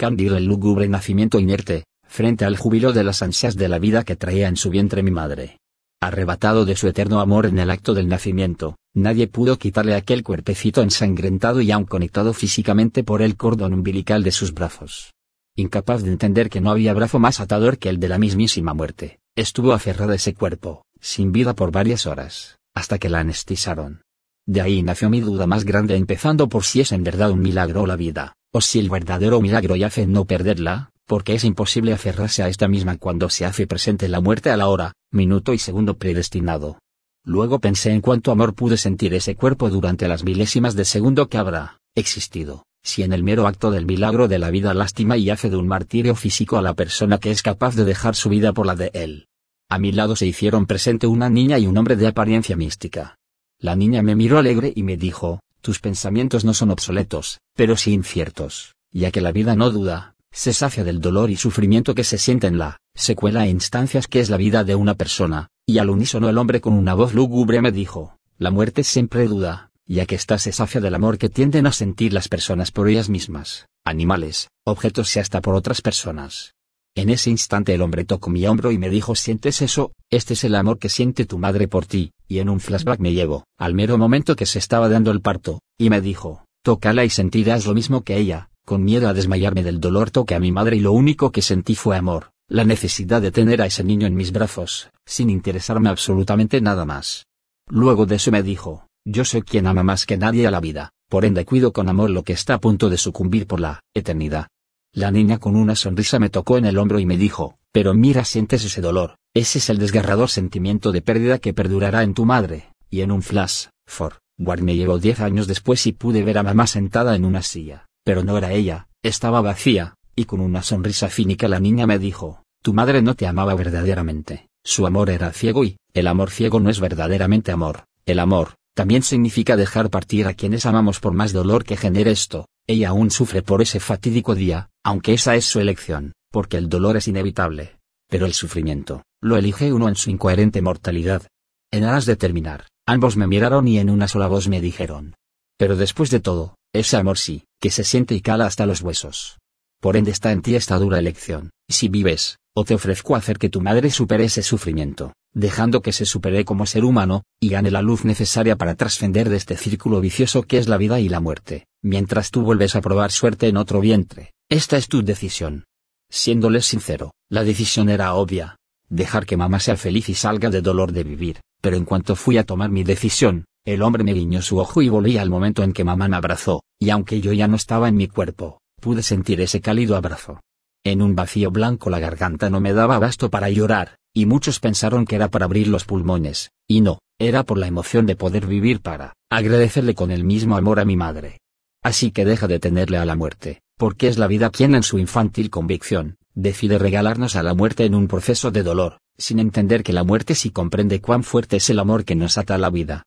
Cándido el lúgubre nacimiento inerte, frente al júbilo de las ansias de la vida que traía en su vientre mi madre. Arrebatado de su eterno amor en el acto del nacimiento, nadie pudo quitarle aquel cuerpecito ensangrentado y aún conectado físicamente por el cordón umbilical de sus brazos. Incapaz de entender que no había brazo más atador que el de la mismísima muerte, estuvo aferrada a ese cuerpo, sin vida por varias horas, hasta que la anestizaron. De ahí nació mi duda más grande empezando por si es en verdad un milagro la vida, o si el verdadero milagro yace en no perderla, porque es imposible aferrarse a esta misma cuando se hace presente la muerte a la hora, minuto y segundo predestinado. Luego pensé en cuánto amor pude sentir ese cuerpo durante las milésimas de segundo que habrá existido, si en el mero acto del milagro de la vida lástima y hace de un martirio físico a la persona que es capaz de dejar su vida por la de él. A mi lado se hicieron presente una niña y un hombre de apariencia mística. La niña me miró alegre y me dijo, tus pensamientos no son obsoletos, pero sí inciertos, ya que la vida no duda, se sacia del dolor y sufrimiento que se siente en la secuela e instancias que es la vida de una persona, y al unísono el hombre con una voz lúgubre me dijo, la muerte siempre duda, ya que ésta se sacia del amor que tienden a sentir las personas por ellas mismas, animales, objetos y hasta por otras personas. En ese instante el hombre tocó mi hombro y me dijo ¿sientes eso? Este es el amor que siente tu madre por ti, y en un flashback me llevó, al mero momento que se estaba dando el parto, y me dijo, tócala y sentirás lo mismo que ella, con miedo a desmayarme del dolor toqué a mi madre y lo único que sentí fue amor, la necesidad de tener a ese niño en mis brazos, sin interesarme absolutamente nada más. Luego de eso me dijo, yo soy quien ama más que nadie a la vida, por ende cuido con amor lo que está a punto de sucumbir por la eternidad. La niña con una sonrisa me tocó en el hombro y me dijo, pero mira sientes ese dolor, ese es el desgarrador sentimiento de pérdida que perdurará en tu madre, y en un flash, for, Ward me llevó diez años después y pude ver a mamá sentada en una silla, pero no era ella, estaba vacía, y con una sonrisa cínica la niña me dijo, tu madre no te amaba verdaderamente, su amor era ciego y, el amor ciego no es verdaderamente amor, el amor, también significa dejar partir a quienes amamos por más dolor que genere esto, ella aún sufre por ese fatídico día, aunque esa es su elección, porque el dolor es inevitable. Pero el sufrimiento, lo elige uno en su incoherente mortalidad. En aras de terminar, ambos me miraron y en una sola voz me dijeron. Pero después de todo, ese amor sí, que se siente y cala hasta los huesos. Por ende está en ti esta dura elección, si vives, o te ofrezco hacer que tu madre supere ese sufrimiento, dejando que se supere como ser humano, y gane la luz necesaria para trascender de este círculo vicioso que es la vida y la muerte, mientras tú vuelves a probar suerte en otro vientre. Esta es tu decisión. Siéndoles sincero, la decisión era obvia, dejar que mamá sea feliz y salga de dolor de vivir, pero en cuanto fui a tomar mi decisión, el hombre me guiñó su ojo y volví al momento en que mamá me abrazó, y aunque yo ya no estaba en mi cuerpo, pude sentir ese cálido abrazo. En un vacío blanco la garganta no me daba abasto para llorar, y muchos pensaron que era para abrir los pulmones, y no, era por la emoción de poder vivir para agradecerle con el mismo amor a mi madre. Así que deja de tenerle a la muerte, porque es la vida quien en su infantil convicción, decide regalarnos a la muerte en un proceso de dolor, sin entender que la muerte sí comprende cuán fuerte es el amor que nos ata a la vida,